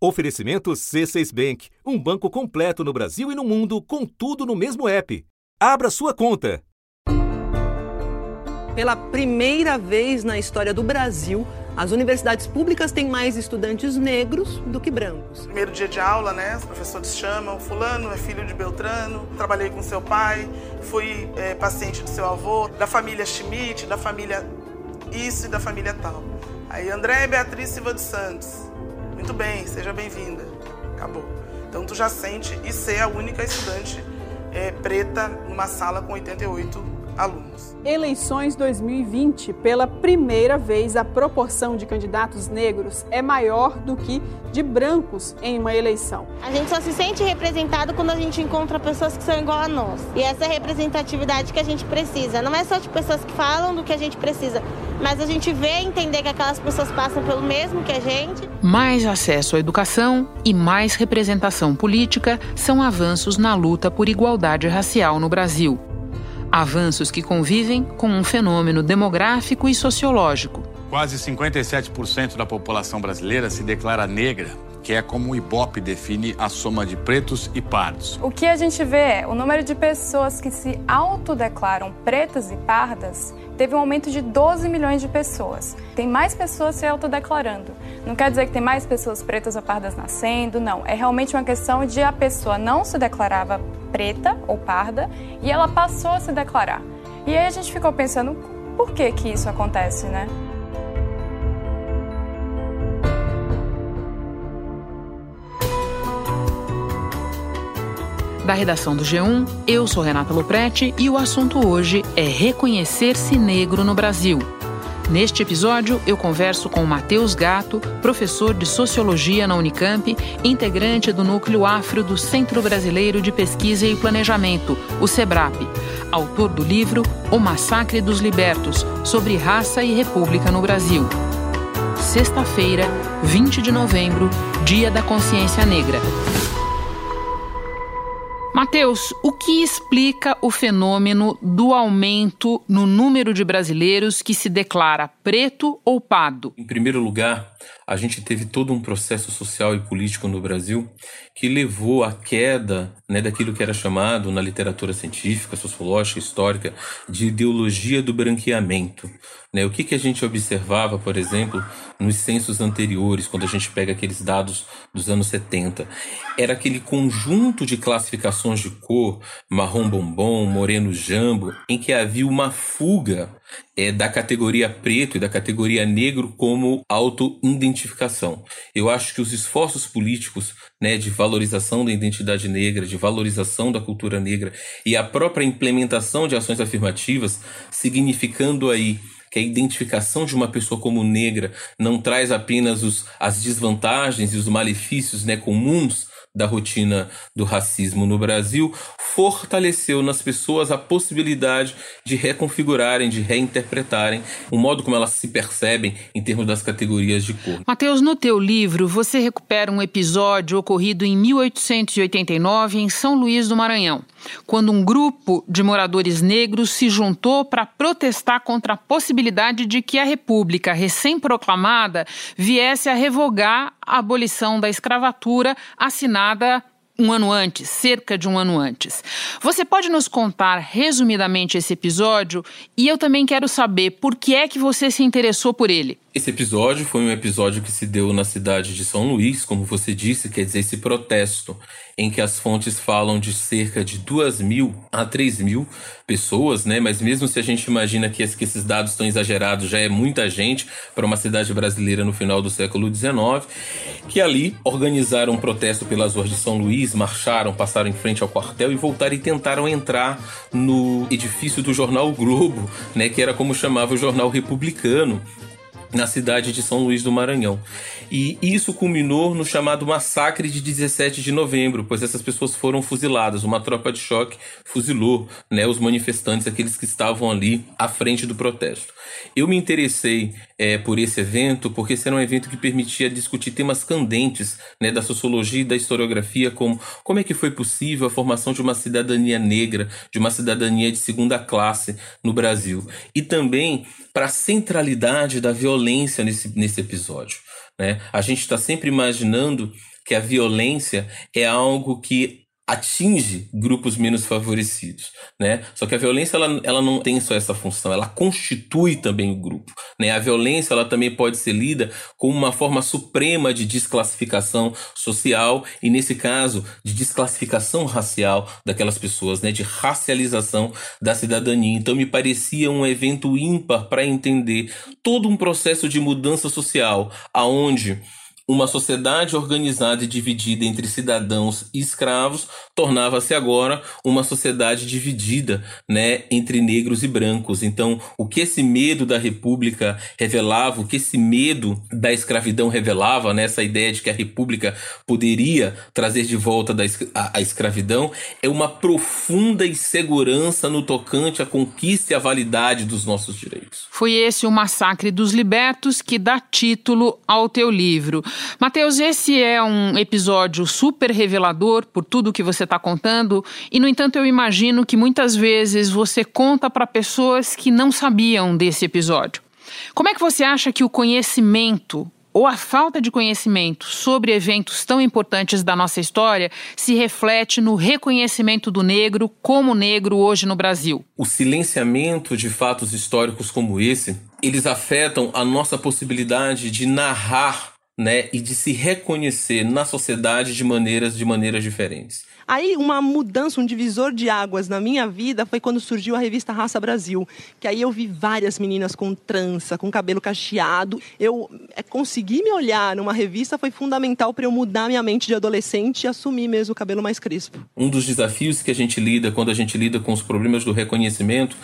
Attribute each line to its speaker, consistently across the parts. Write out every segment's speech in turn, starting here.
Speaker 1: Oferecimento C6 Bank, um banco completo no Brasil e no mundo, com tudo no mesmo app. Abra sua conta.
Speaker 2: Pela primeira vez na história do Brasil, as universidades públicas têm mais estudantes negros do que brancos.
Speaker 3: Primeiro dia de aula, né? Os professores chamam, fulano é filho de Beltrano, trabalhei com seu pai, fui é, paciente do seu avô, da família Schmidt, da família isso e da família tal. Aí André Beatriz Silva dos Santos. Muito bem, seja bem-vinda. Acabou. Então tu já sente e ser a única estudante é, preta numa sala com 88 alunos.
Speaker 4: Eleições 2020, pela primeira vez, a proporção de candidatos negros é maior do que de brancos em uma eleição.
Speaker 5: A gente só se sente representado quando a gente encontra pessoas que são igual a nós. E essa é a representatividade que a gente precisa. Não é só de pessoas que falam do que a gente precisa, mas a gente vê e entender que aquelas pessoas passam pelo mesmo que a gente.
Speaker 6: Mais acesso à educação e mais representação política são avanços na luta por igualdade racial no Brasil. Avanços que convivem com um fenômeno demográfico e sociológico.
Speaker 7: Quase 57% da população brasileira se declara negra, que é como o Ibope define a soma de pretos e pardos.
Speaker 8: O que a gente vê é o número de pessoas que se autodeclaram pretas e pardas teve um aumento de 12 milhões de pessoas. Tem mais pessoas se autodeclarando. Não quer dizer que tem mais pessoas pretas ou pardas nascendo, não. É realmente uma questão de a pessoa não se declarava preta ou parda e ela passou a se declarar. E aí a gente ficou pensando, por que que isso acontece, né?
Speaker 6: Da redação do G1, eu sou Renata Loprete e o assunto hoje é reconhecer-se negro no Brasil. Neste episódio, eu converso com Matheus Gato, professor de Sociologia na Unicamp, integrante do Núcleo Afro do Centro Brasileiro de Pesquisa e Planejamento, o SEBRAP, autor do livro O Massacre dos Libertos, sobre raça e república no Brasil. Sexta-feira, 20 de novembro, Dia da Consciência Negra. Mateus, o que explica o fenômeno do aumento no número de brasileiros que se declara preto ou pardo?
Speaker 9: Em primeiro lugar, a gente teve todo um processo social e político no Brasil que levou à queda né, daquilo que era chamado na literatura científica, sociológica, histórica, de ideologia do branqueamento. Né? O que, que a gente observava, por exemplo, nos censos anteriores, quando a gente pega aqueles dados dos anos 70? Era aquele conjunto de classificações de cor, marrom bombom, moreno jambo, em que havia uma fuga é, da categoria preto e da categoria negro como auto-identificação. Eu acho que os esforços políticos né, de valorização da identidade negra, de valorização da cultura negra e a própria implementação de ações afirmativas, significando aí que a identificação de uma pessoa como negra não traz apenas os, as desvantagens e os malefícios né, comuns da rotina do racismo no Brasil, fortaleceu nas pessoas a possibilidade de reconfigurarem, de reinterpretarem o modo como elas se percebem em termos das categorias de cor.
Speaker 6: Mateus, no teu livro, você recupera um episódio ocorrido em 1889 em São Luís do Maranhão, quando um grupo de moradores negros se juntou para protestar contra a possibilidade de que a República recém-proclamada viesse a revogar a abolição da escravatura assinada um ano antes, cerca de um ano antes. Você pode nos contar resumidamente esse episódio e eu também quero saber por que é que você se interessou por ele.
Speaker 9: Esse episódio foi um episódio que se deu na cidade de São Luís, como você disse, quer dizer, esse protesto em que as fontes falam de cerca de 2 mil a 3 mil pessoas, né? Mas mesmo se a gente imagina que esses dados estão exagerados, já é muita gente para uma cidade brasileira no final do século XIX, que ali organizaram um protesto pelas ruas de São Luís, marcharam, passaram em frente ao quartel e voltaram e tentaram entrar no edifício do jornal Globo, né? Que era como chamava o jornal republicano, na cidade de São Luís do Maranhão. E isso culminou no chamado massacre de 17 de novembro, pois essas pessoas foram fuziladas. Uma tropa de choque fuzilou né, os manifestantes, aqueles que estavam ali à frente do protesto. Eu me interessei é, por esse evento porque esse era um evento que permitia discutir temas candentes né, da sociologia e da historiografia, como como é que foi possível a formação de uma cidadania negra, de uma cidadania de segunda classe no Brasil. E também para a centralidade da violência nesse, nesse episódio. Né? A gente está sempre imaginando que a violência é algo que atinge grupos menos favorecidos, né? Só que a violência ela, ela não tem só essa função, ela constitui também o grupo, né? A violência ela também pode ser lida como uma forma suprema de desclassificação social e nesse caso de desclassificação racial daquelas pessoas, né? De racialização da cidadania. Então me parecia um evento ímpar para entender todo um processo de mudança social, aonde uma sociedade organizada e dividida entre cidadãos e escravos tornava-se agora uma sociedade dividida, né, entre negros e brancos. Então, o que esse medo da república revelava, o que esse medo da escravidão revelava, né, essa ideia de que a república poderia trazer de volta da, a, a escravidão, é uma profunda insegurança no tocante à conquista e à validade dos nossos direitos.
Speaker 6: Foi esse o massacre dos libertos que dá título ao teu livro. Mateus, esse é um episódio super revelador por tudo que você está contando, e no entanto eu imagino que muitas vezes você conta para pessoas que não sabiam desse episódio. Como é que você acha que o conhecimento ou a falta de conhecimento sobre eventos tão importantes da nossa história se reflete no reconhecimento do negro como negro hoje no Brasil?
Speaker 9: O silenciamento de fatos históricos como esse, eles afetam a nossa possibilidade de narrar né, e de se reconhecer na sociedade de maneiras de maneiras diferentes.
Speaker 2: Aí uma mudança, um divisor de águas na minha vida foi quando surgiu a revista Raça Brasil, que aí eu vi várias meninas com trança, com cabelo cacheado. Eu é, conseguir me olhar numa revista foi fundamental para eu mudar minha mente de adolescente e assumir mesmo o cabelo mais crespo.
Speaker 9: Um dos desafios que a gente lida quando a gente lida com os problemas do reconhecimento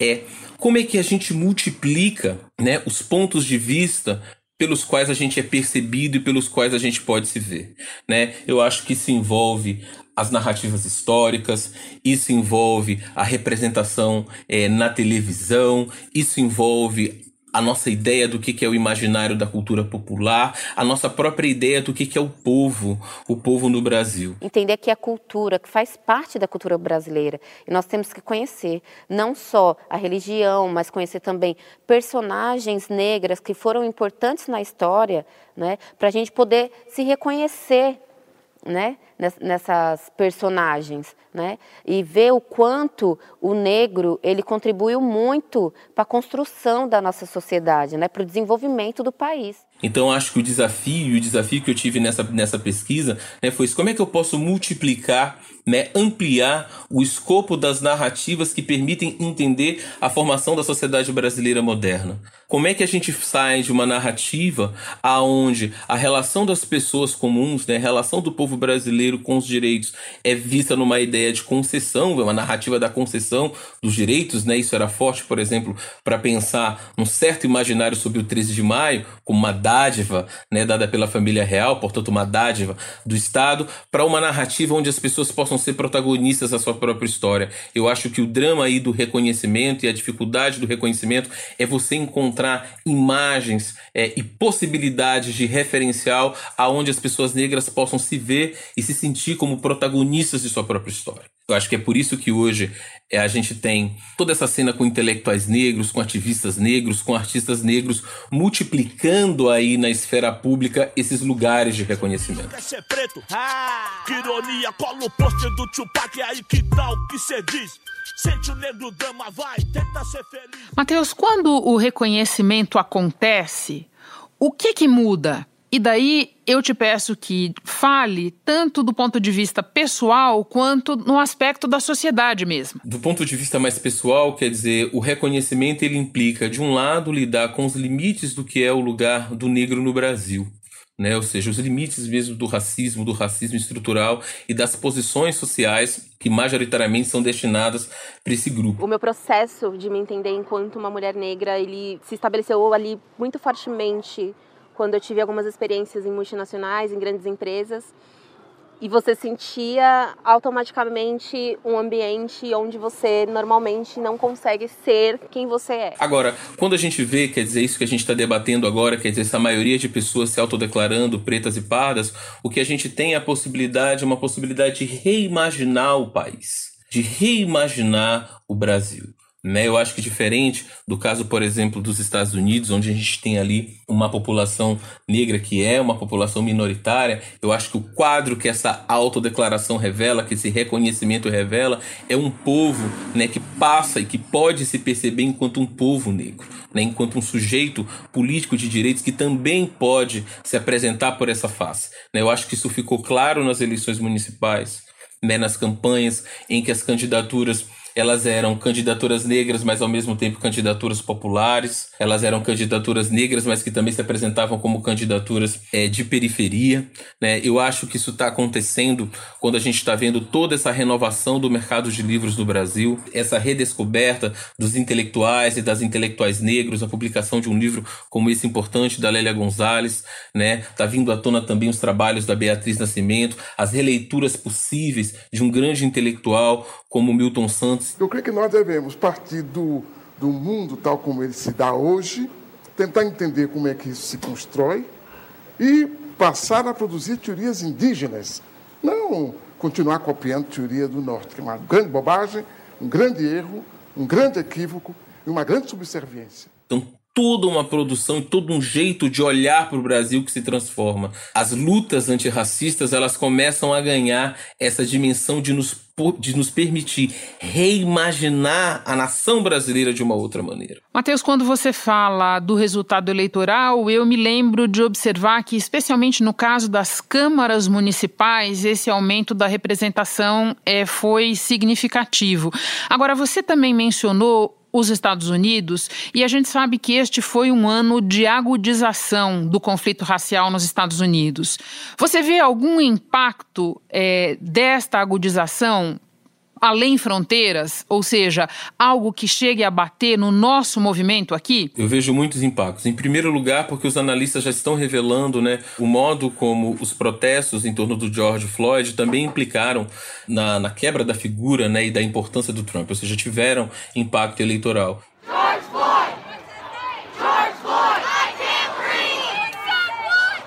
Speaker 9: é como é que a gente multiplica, né, os pontos de vista pelos quais a gente é percebido e pelos quais a gente pode se ver, né? Eu acho que isso envolve as narrativas históricas, isso envolve a representação é, na televisão, isso envolve a nossa ideia do que é o imaginário da cultura popular, a nossa própria ideia do que é o povo, o povo no Brasil.
Speaker 10: Entender que a cultura, que faz parte da cultura brasileira, e nós temos que conhecer não só a religião, mas conhecer também personagens negras que foram importantes na história, né, para a gente poder se reconhecer né, nessas personagens, né, e ver o quanto o negro ele contribuiu muito para a construção da nossa sociedade, né, para o desenvolvimento do país.
Speaker 9: Então acho que o desafio, o desafio que eu tive nessa, nessa pesquisa, né, foi isso, como é que eu posso multiplicar, né, ampliar o escopo das narrativas que permitem entender a formação da sociedade brasileira moderna. Como é que a gente sai de uma narrativa aonde a relação das pessoas comuns, né, a relação do povo brasileiro com os direitos é vista numa ideia de concessão, uma narrativa da concessão dos direitos, né? Isso era forte, por exemplo, para pensar num certo imaginário sobre o 13 de maio como uma dádiva, né, dada pela família real, portanto uma dádiva do Estado, para uma narrativa onde as pessoas possam ser protagonistas da sua própria história. Eu acho que o drama aí do reconhecimento e a dificuldade do reconhecimento é você encontrar imagens é, e possibilidades de referencial aonde as pessoas negras possam se ver e se sentir como protagonistas de sua própria história. Eu acho que é por isso que hoje é, a gente tem toda essa cena com intelectuais negros, com ativistas negros, com artistas negros, multiplicando aí na esfera pública esses lugares de reconhecimento. Ah, que ironia, cola o pôster do Tupac, aí que tal que
Speaker 6: cê diz? Sente o negro dama, vai, tenta ser feliz. Mateus, quando o reconhecimento acontece, o que que muda? E daí eu te peço que fale tanto do ponto de vista pessoal quanto no aspecto da sociedade mesmo.
Speaker 9: Do ponto de vista mais pessoal, quer dizer, o reconhecimento ele implica, de um lado, lidar com os limites do que é o lugar do negro no Brasil. Né? Ou seja, os limites mesmo do racismo, do racismo estrutural e das posições sociais que majoritariamente são destinadas para esse grupo.
Speaker 10: O meu processo de me entender enquanto uma mulher negra, ele se estabeleceu ali muito fortemente quando eu tive algumas experiências em multinacionais, em grandes empresas, e você sentia automaticamente um ambiente onde você normalmente não consegue ser quem você é.
Speaker 9: Agora, quando a gente vê, quer dizer, isso que a gente está debatendo agora, quer dizer, essa maioria de pessoas se autodeclarando pretas e pardas, o que a gente tem é a possibilidade, uma possibilidade de reimaginar o país, de reimaginar o Brasil. Né? Eu acho que diferente do caso, por exemplo, dos Estados Unidos, onde a gente tem ali uma população negra que é uma população minoritária, eu acho que o quadro que essa autodeclaração revela, que esse reconhecimento revela, é um povo né, que passa e que pode se perceber enquanto um povo negro, né, enquanto um sujeito político de direitos que também pode se apresentar por essa face. Né? Eu acho que isso ficou claro nas eleições municipais, né, nas campanhas em que as candidaturas elas eram candidaturas negras, mas ao mesmo tempo candidaturas populares. Elas eram candidaturas negras, mas que também se apresentavam como candidaturas é, de periferia. Né? Eu acho que isso está acontecendo quando a gente está vendo toda essa renovação do mercado de livros do Brasil, essa redescoberta dos intelectuais e das intelectuais negros, a publicação de um livro como esse importante da Lélia Gonzalez, né? Tá vindo à tona também os trabalhos da Beatriz Nascimento, as releituras possíveis de um grande intelectual como Milton Santos.
Speaker 11: Eu creio que nós devemos partir do, do mundo tal como ele se dá hoje, tentar entender como é que isso se constrói e passar a produzir teorias indígenas, não continuar copiando teoria do norte, que é uma grande bobagem, um grande erro, um grande equívoco e uma grande subserviência.
Speaker 9: Então, toda uma produção e todo um jeito de olhar para o Brasil que se transforma. As lutas antirracistas elas começam a ganhar essa dimensão de nos de nos permitir reimaginar a nação brasileira de uma outra maneira.
Speaker 6: Mateus, quando você fala do resultado eleitoral, eu me lembro de observar que, especialmente no caso das câmaras municipais, esse aumento da representação é, foi significativo. Agora, você também mencionou os Estados Unidos, e a gente sabe que este foi um ano de agudização do conflito racial nos Estados Unidos. Você vê algum impacto é, desta agudização além fronteiras, ou seja, algo que chegue a bater no nosso movimento aqui?
Speaker 9: Eu vejo muitos impactos. Em primeiro lugar, porque os analistas já estão revelando né, o modo como os protestos em torno do George Floyd também implicaram na, na quebra da figura né, e da importância do Trump, ou seja, tiveram impacto eleitoral. George Floyd!
Speaker 12: George Floyd! I can't breathe!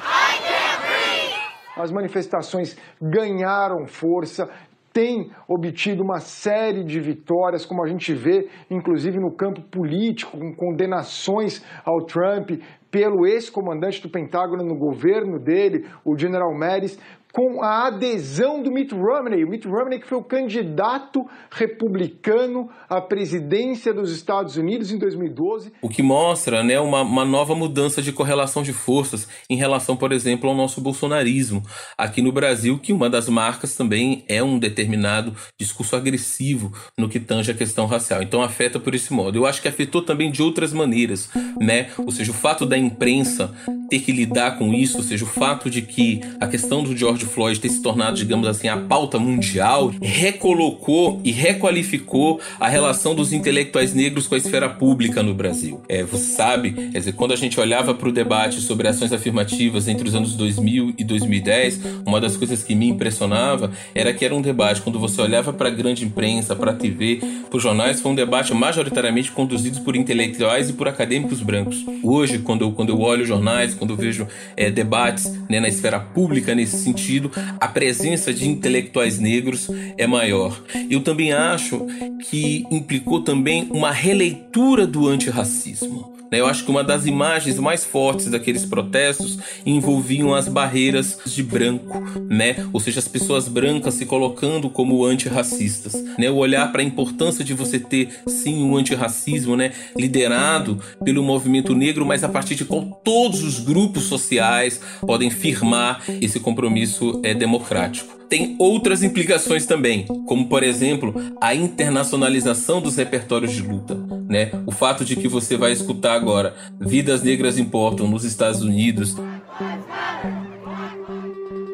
Speaker 12: I can't breathe! As manifestações ganharam força tem obtido uma série de vitórias, como a gente vê, inclusive no campo político, com condenações ao Trump pelo ex-comandante do Pentágono no governo dele, o General Mattis, com a adesão do Mitt Romney. O Mitt Romney que foi o candidato republicano à presidência dos Estados Unidos em 2012.
Speaker 9: O que mostra né, uma, uma nova mudança de correlação de forças em relação, por exemplo, ao nosso bolsonarismo. Aqui no Brasil, que uma das marcas também é um determinado discurso agressivo no que tange a questão racial. Então afeta por esse modo. Eu acho que afetou também de outras maneiras, né? Ou seja, o fato da imprensa ter que lidar com isso, ou seja, o fato de que a questão do George Floyd ter se tornado, digamos assim, a pauta mundial, recolocou e requalificou a relação dos intelectuais negros com a esfera pública no Brasil. É, você sabe, quer dizer, quando a gente olhava para o debate sobre ações afirmativas entre os anos 2000 e 2010, uma das coisas que me impressionava era que era um debate, quando você olhava para a grande imprensa, para a TV, para os jornais, foi um debate majoritariamente conduzido por intelectuais e por acadêmicos brancos. Hoje, quando eu, quando eu olho jornais, quando eu vejo é, debates né, na esfera pública nesse sentido, sentido, a presença de intelectuais negros é maior. Eu também acho que implicou também uma releitura do antirracismo. Né? Eu acho que uma das imagens mais fortes daqueles protestos envolviam as barreiras de branco, né? Ou seja, as pessoas brancas se colocando como antirracistas, né? O olhar para a importância de você ter sim um antirracismo, né? Liderado pelo movimento negro, mas a partir de qual todos os grupos sociais podem firmar esse compromisso é, democrático tem outras implicações também, como por exemplo a internacionalização dos repertórios de luta, né? O fato de que você vai escutar agora Vidas Negras Importam nos Estados Unidos,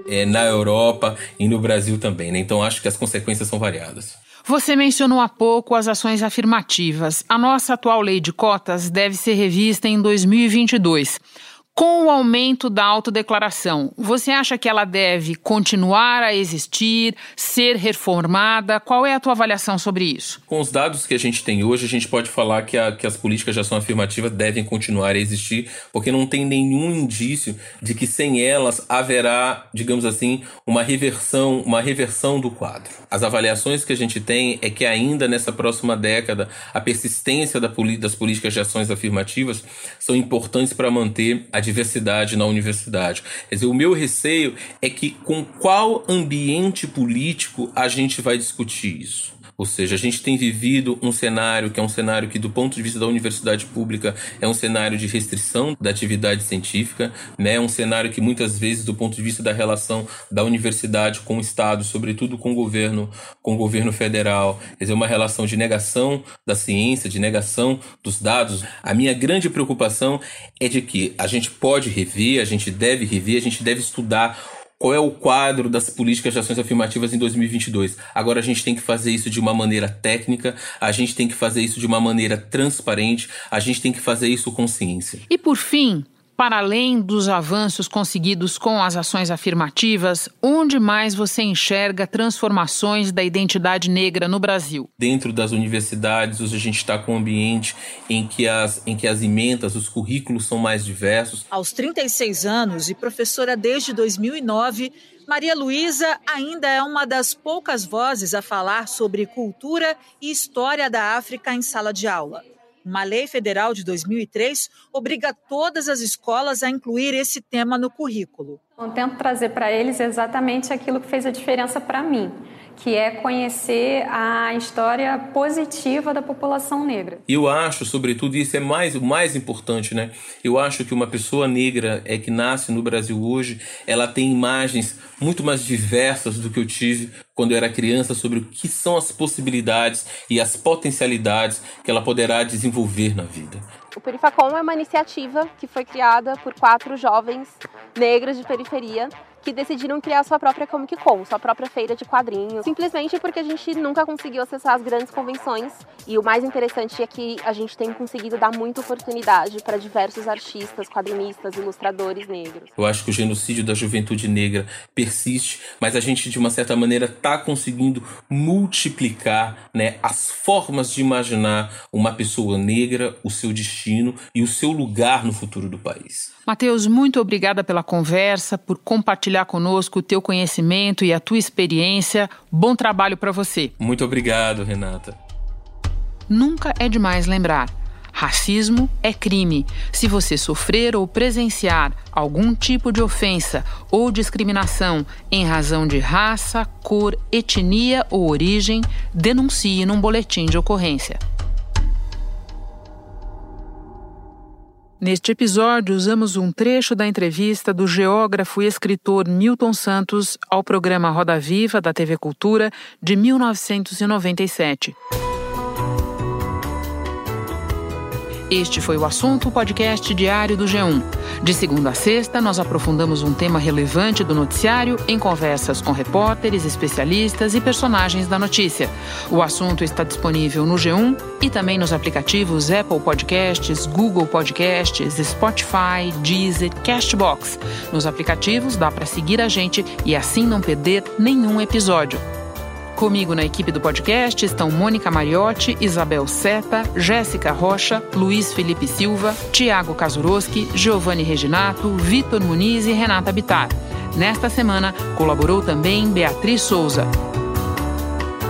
Speaker 9: é, na Europa e no Brasil também, né? Então acho que as consequências são variadas.
Speaker 6: Você mencionou há pouco as ações afirmativas. A nossa atual lei de cotas deve ser revista em 2022. Com o aumento da autodeclaração, você acha que ela deve continuar a existir, ser reformada? Qual é a tua avaliação sobre isso?
Speaker 9: Com os dados que a gente tem hoje, a gente pode falar que, a, que as políticas de ação afirmativa devem continuar a existir, porque não tem nenhum indício de que sem elas haverá, digamos assim, uma reversão, uma reversão do quadro. As avaliações que a gente tem é que ainda nessa próxima década, a persistência da, das políticas de ações afirmativas são importantes para manter a diversidade na universidade. Quer dizer, o meu receio é que com qual ambiente político a gente vai discutir isso. Ou seja, a gente tem vivido um cenário que é um cenário que, do ponto de vista da universidade pública, é um cenário de restrição da atividade científica, né? um cenário que muitas vezes, do ponto de vista da relação da universidade com o Estado, sobretudo com o governo, com o governo federal, quer dizer, uma relação de negação da ciência, de negação dos dados. A minha grande preocupação é de que a gente pode rever, a gente deve rever, a gente deve estudar qual é o quadro das políticas de ações afirmativas em 2022. Agora a gente tem que fazer isso de uma maneira técnica, a gente tem que fazer isso de uma maneira transparente, a gente tem que fazer isso com ciência.
Speaker 6: E por fim, para além dos avanços conseguidos com as ações afirmativas, onde mais você enxerga transformações da identidade negra no Brasil?
Speaker 9: Dentro das universidades, hoje a gente está com um ambiente em que, as, em que as emendas, os currículos são mais diversos.
Speaker 13: Aos 36 anos e professora desde 2009, Maria Luísa ainda é uma das poucas vozes a falar sobre cultura e história da África em sala de aula. Uma lei federal de 2003 obriga todas as escolas a incluir esse tema no currículo.
Speaker 14: Eu tento trazer para eles exatamente aquilo que fez a diferença para mim que é conhecer a história positiva da população negra.
Speaker 9: E eu acho, sobretudo, isso é mais o mais importante, né? Eu acho que uma pessoa negra é que nasce no Brasil hoje, ela tem imagens muito mais diversas do que eu tive quando eu era criança sobre o que são as possibilidades e as potencialidades que ela poderá desenvolver na vida.
Speaker 15: O Perifacom é uma iniciativa que foi criada por quatro jovens negros de periferia que decidiram criar sua própria Comic Con, sua própria feira de quadrinhos, simplesmente porque a gente nunca conseguiu acessar as grandes convenções. E o mais interessante é que a gente tem conseguido dar muita oportunidade para diversos artistas, quadrinistas, ilustradores negros.
Speaker 9: Eu acho que o genocídio da juventude negra persiste, mas a gente de uma certa maneira está conseguindo multiplicar, né, as formas de imaginar uma pessoa negra, o seu destino e o seu lugar no futuro do país.
Speaker 6: Mateus, muito obrigada pela conversa, por compartilhar conosco o teu conhecimento e a tua experiência. Bom trabalho para você.
Speaker 9: Muito obrigado, Renata.
Speaker 6: Nunca é demais lembrar. Racismo é crime. Se você sofrer ou presenciar algum tipo de ofensa ou discriminação em razão de raça, cor, etnia ou origem, denuncie num boletim de ocorrência. Neste episódio, usamos um trecho da entrevista do geógrafo e escritor Milton Santos ao programa Roda Viva da TV Cultura de 1997. Este foi o assunto podcast diário do G1. De segunda a sexta, nós aprofundamos um tema relevante do noticiário em conversas com repórteres, especialistas e personagens da notícia. O assunto está disponível no G1 e também nos aplicativos Apple Podcasts, Google Podcasts, Spotify, Deezer, Castbox. Nos aplicativos dá para seguir a gente e assim não perder nenhum episódio. Comigo na equipe do podcast estão Mônica Mariotti, Isabel Seta, Jéssica Rocha, Luiz Felipe Silva, Tiago Kazuroski, Giovanni Reginato, Vitor Muniz e Renata Bitar. Nesta semana, colaborou também Beatriz Souza.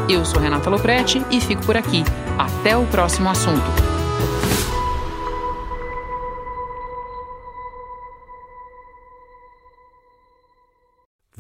Speaker 6: Eu sou Renata Loprete e fico por aqui. Até o próximo assunto.